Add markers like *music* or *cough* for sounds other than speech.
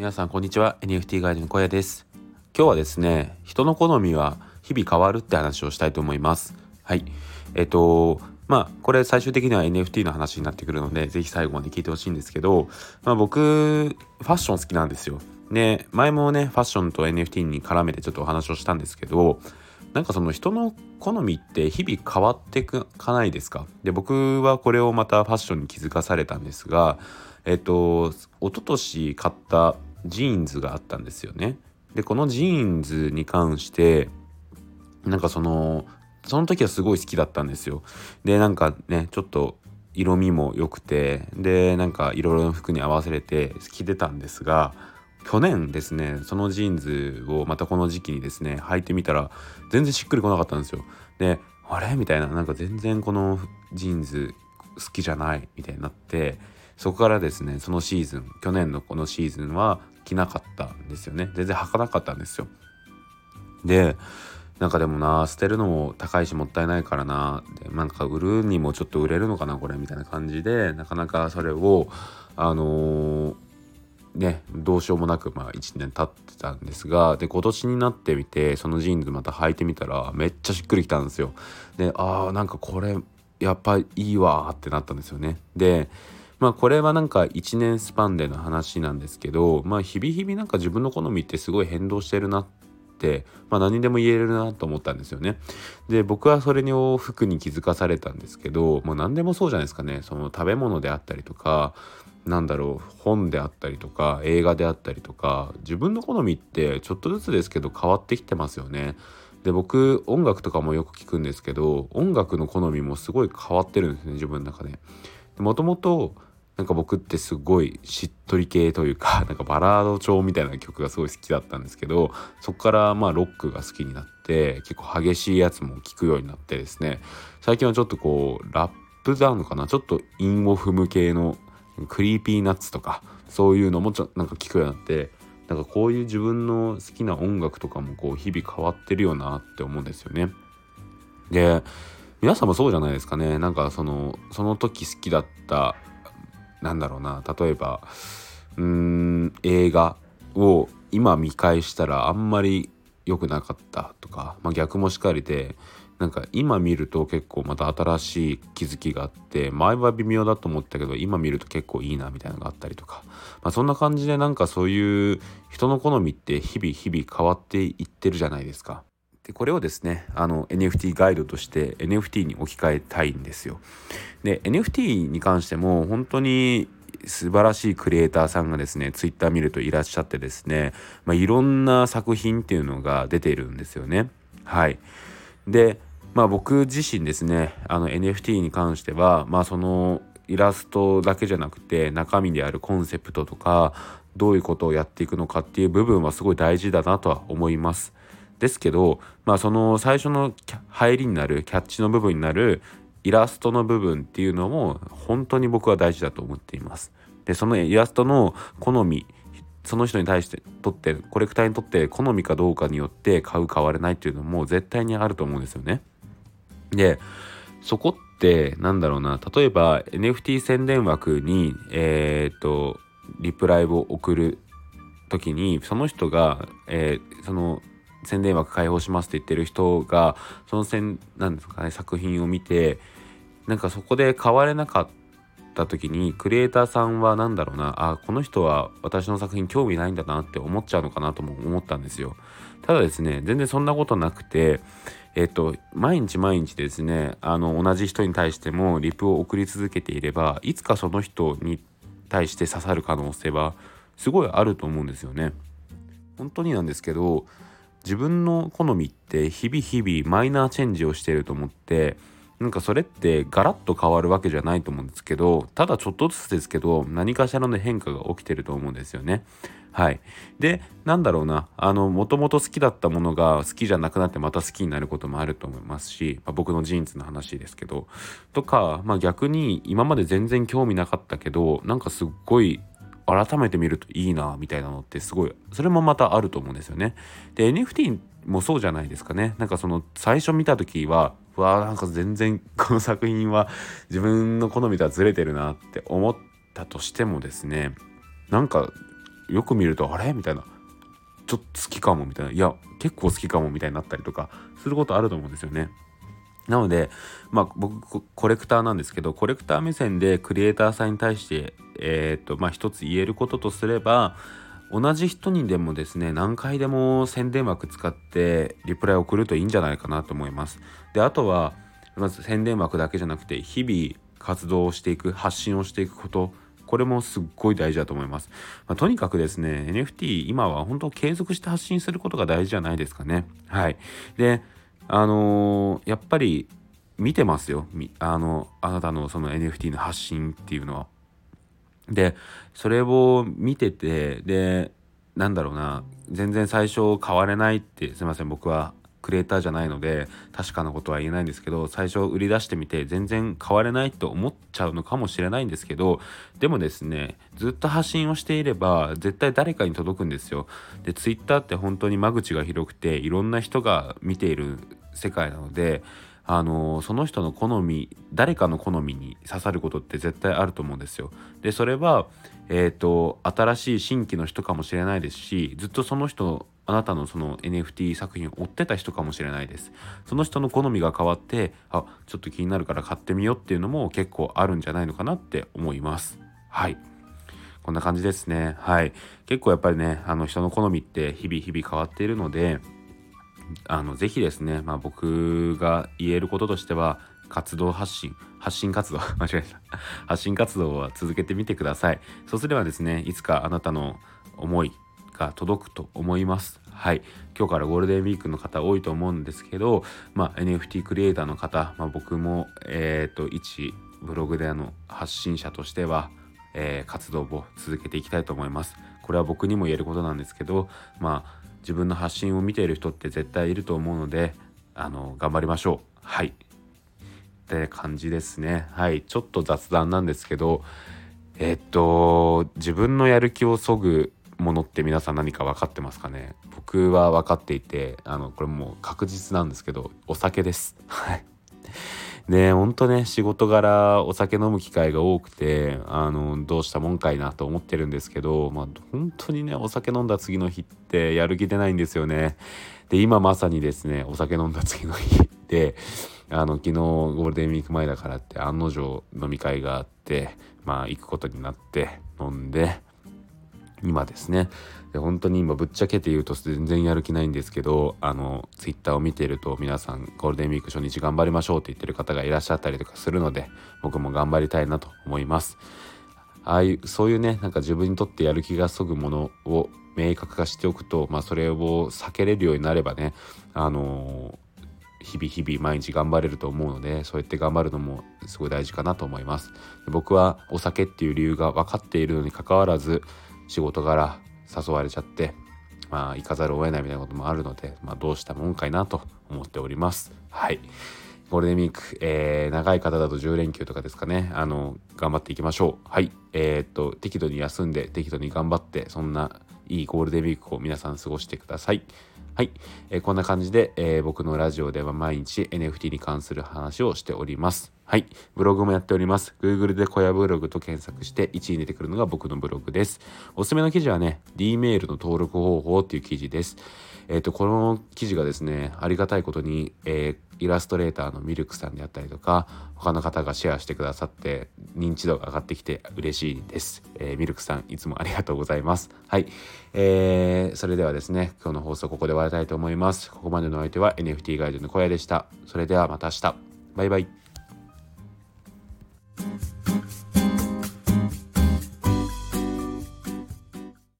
皆さんこんにちは。NFT ガイドの小屋です。今日はですね人の好みは日々変わるって話をしたいと思います。はい。えっとまあこれ最終的には NFT の話になってくるので是非最後まで聞いてほしいんですけど、まあ、僕ファッション好きなんですよ。で前もねファッションと NFT に絡めてちょっとお話をしたんですけどなんかその人の好みって日々変わっていかないですか？で僕はこれをまたファッションに気づかされたんですがえっと一昨年買ったジーンズがあったんですよね。でこのジーンズに関してなんかそのその時はすごい好きだったんですよ。でなんかねちょっと色味も良くてでなんかいろいろな服に合わせれて着てたんですが去年ですねそのジーンズをまたこの時期にですね履いてみたら全然しっくりこなかったんですよ。であれ？みたいななんか全然このジーンズ好きじゃない？みたいになってそこからですねそのシーズン去年のこのシーズンは着なかったんですよね。全然履かなかったんですよ。でなんかでもな捨てるのも高いしもったいないからな。でなんか売るにもちょっと売れるのかなこれみたいな感じでなかなかそれをあのーねどうしようもなくまあ1年経ってたんですがで今年になってみてそのジーンズまた履いてみたらめっちゃしっくりきたんですよ。であーなんかこれやっぱいいわってなったんですよね。でまあこれはなんか1年スパンでの話なんですけどまあ日々日々なんか自分の好みってすごい変動してるなってまあ何でも言えるなと思ったんですよね。で僕はそれに服に気づかされたんですけどもう何でもそうじゃないですかねその食べ物であったりとかなんだろう本であったりとか映画であったりとか自分の好みってちょっとずつですけど変わってきてますよね。で僕音楽とかもよく聞くんですけど音楽の好みもすごい変わってるんですね自分の中で。もともとなんか僕ってすごいしっとり系というか *laughs* なんかバラード調みたいな曲がすごい好きだったんですけどそこからまあロックが好きになって結構激しいやつも聴くようになってですね。最近はちょっとこうラップサウンドかな？ちょっと韻を踏む系の Creepy Nuts とかそういうのもちょなんか聞くようになってなんかこういう自分の好きな音楽とかもこう日々変わってるよなって思うんですよね。で皆さんもそうじゃないですかね。なんかそのその時好きだったなんだろうな例えばうーん映画を今見返したらあんまり良くなかったとか、まあ、逆もしかりでなんか今見ると結構また新しい気づきがあって前は微妙だと思ったけど今見ると結構いいなみたいなのがあったりとか、まあ、そんな感じでなんかそういう人の好みって日々日々変わっていってるじゃないですか。でこれをですねあの NFT ガイドとして NFT に置き換えたいんですよ。で NFT に関しても本当に素晴らしいクリエイターさんがですねツイッター見るといらっしゃってですね、まあ、いろんな作品っていうのが出ているんですよね。はいでまあ僕自身ですねあの NFT に関してはまあそのイラストだけじゃなくて中身であるコンセプトとかどういうことをやっていくのかっていう部分はすごい大事だなとは思います。ですけど、まあ、その最初の入りになるキャッチの部分になるイラストの部分っていうのも本当に僕は大事だと思っています。でそのイラストの好みその人に対してとってコレクターにとって好みかどうかによって買う買われないっていうのも絶対にあると思うんですよね。でそこってなんだろうな例えば NFT 宣伝枠にえー、っとリプライを送る時にその人が、えー、その宣伝枠開放しますって言ってる人がそのせんなんですかね作品を見てなんかそこで買われなかった時にクリエイターさんは何だろうなあこの人は私の作品興味ないんだなって思っちゃうのかなとも思ったんですよ。ただですね全然そんなことなくてえっと毎日毎日ですねあの同じ人に対してもリプを送り続けていればいつかその人に対して刺さる可能性はすごいあると思うんですよね。本当になんですけど自分の好みって日々日々マイナーチェンジをしてると思ってなんかそれってガラッと変わるわけじゃないと思うんですけどただちょっとずつですけど何かしらの変化が起きてると思うんですよね。はい。で、なんだろうな、あの、もともと好きだったものが好きじゃなくなってまた好きになることもあると思いますし、まあ、僕のジーンズの話ですけど、とか、まあ逆に今まで全然興味なかったけど、なんかすっごい改めて見るといいなみたいなのってすごいそれもまたあると思うんですよね。で NFT もそうじゃないですかね。なんかその最初見た時はうわーなんか全然この作品は自分の好みとはずれてるなって思ったとしてもですねなんかよく見るとあれ？みたいなちょっと好きかもみたいないや結構好きかもみたいになったりとかすることあると思うんですよね。なので、まあ、僕コレクターなんですけどコレクター目線でクリエイターさんに対して、えーとまあ、一つ言えることとすれば同じ人にでもですね何回でも宣伝枠使ってリプライを送るといいんじゃないかなと思います。であとはまず宣伝枠だけじゃなくて日々活動をしていく発信をしていくことこれもすっごい大事だと思います。まあ、とにかくですね、NFT 今は本当継続して発信することが大事じゃないですかね。はい。で、あのー、やっぱり見てますよ。あの、あなたのその NFT の発信っていうのは。で、それを見てて、で、なんだろうな、全然最初変われないって、すいません、僕はクリエイターじゃないので確かなことは言えないんですけど最初売り出してみて全然変われないと思っちゃうのかもしれないんですけどでもですねずっと発信をしていれば絶対誰かに届くんですよ。で Twitter って本当に間口が広くていろんな人が見ている世界なのであのその人の好み誰かの好みに刺さることって絶対あると思うんですよ。でそれは、えーと、新しい新規の人かもしれないですしずっとその人あなたのその NFT 作品を追ってた人かもしれないです。その人の好みが変わってあちょっと気になるから買ってみようっていうのも結構あるんじゃないのかなって思います。はいこんな感じですね。はい。結構やっぱりね、あの人の好みって日々日々変わっているので、あのぜひですね、まあ、僕が言えることとしては活動発信発信活動 *laughs* 間違えた。発信活動は続けてみてください。そうすればですねいつかあなたの思いが届くと思います。はい。今日からゴールデンウィークの方多いと思うんですけど、まあ、NFT クリエイターの方、まあ、僕もえっ、ー、と一ブログであの発信者としては、えー、活動を続けていきたいと思います。これは僕にも言えることなんですけどまあ自分の発信を見ている人って絶対いると思うのであの頑張りましょう。はい。って感じですね。はい。ちょっと雑談なんですけどえっと自分のやる気をそぐものって皆さん何か分かってますかね？僕は分かっていてあのこれもう確実なんですけどお酒です。はい。ねほんとね仕事柄お酒飲む機会が多くてあのどうしたもんかいなと思ってるんですけどまあ本当にねお酒飲んだ次の日ってやる気出ないんですよね。で今まさにですねお酒飲んだ次の日であの昨日ゴールデンウィーク前だからって案の定飲み会があってまあ行くことになって飲んで今ですね。で本当に今ぶっちゃけて言うと全然やる気ないんですけどあのツイッターを見てると皆さんゴールデンウィーク初日頑張りましょうって言ってる方がいらっしゃったりとかするので僕も頑張りたいなと思います。ああいうそういうねなんか自分にとってやる気がそぐものを明確化しておくと、まあ、それを避けれるようになればねあの日々日々毎日頑張れると思うのでそうやって頑張るのもすごい大事かなと思います。僕はお酒っていう理由が分かっているのにかかわらず仕事柄誘われちゃってまあ行かざるを得ないみたいなこともあるので、まあ、どうしたもんかいなと思っております。はい。ゴールデンウィーク、えー、長い方だと10連休とかですかね。あの頑張っていきましょう。はい。えー、っと適度に休んで適度に頑張ってそんないいゴールデンウィークを皆さん過ごしてください。はい、えー、こんな感じで、えー、僕のラジオでは毎日 NFT に関する話をしておりますはい。ブログもやっております。Google で小屋ブログと検索して1位に出てくるのが僕のブログです。おすすめの記事はね、D メールの登録方法っていう記事です。えっ、と、この記事がですね、ありがたいことに、えー、イラストレーターのミルクさんであったりとか、他の方がシェアしてくださって認知度が上がってきて嬉しいです。えー、ミルクさん、いつもありがとうございます。はい。えー、それではですね、今日の放送ここで終わりたいと思います。ここまでのお相手は NFT ガイドの小屋でした。それではまた明日。バイバイ。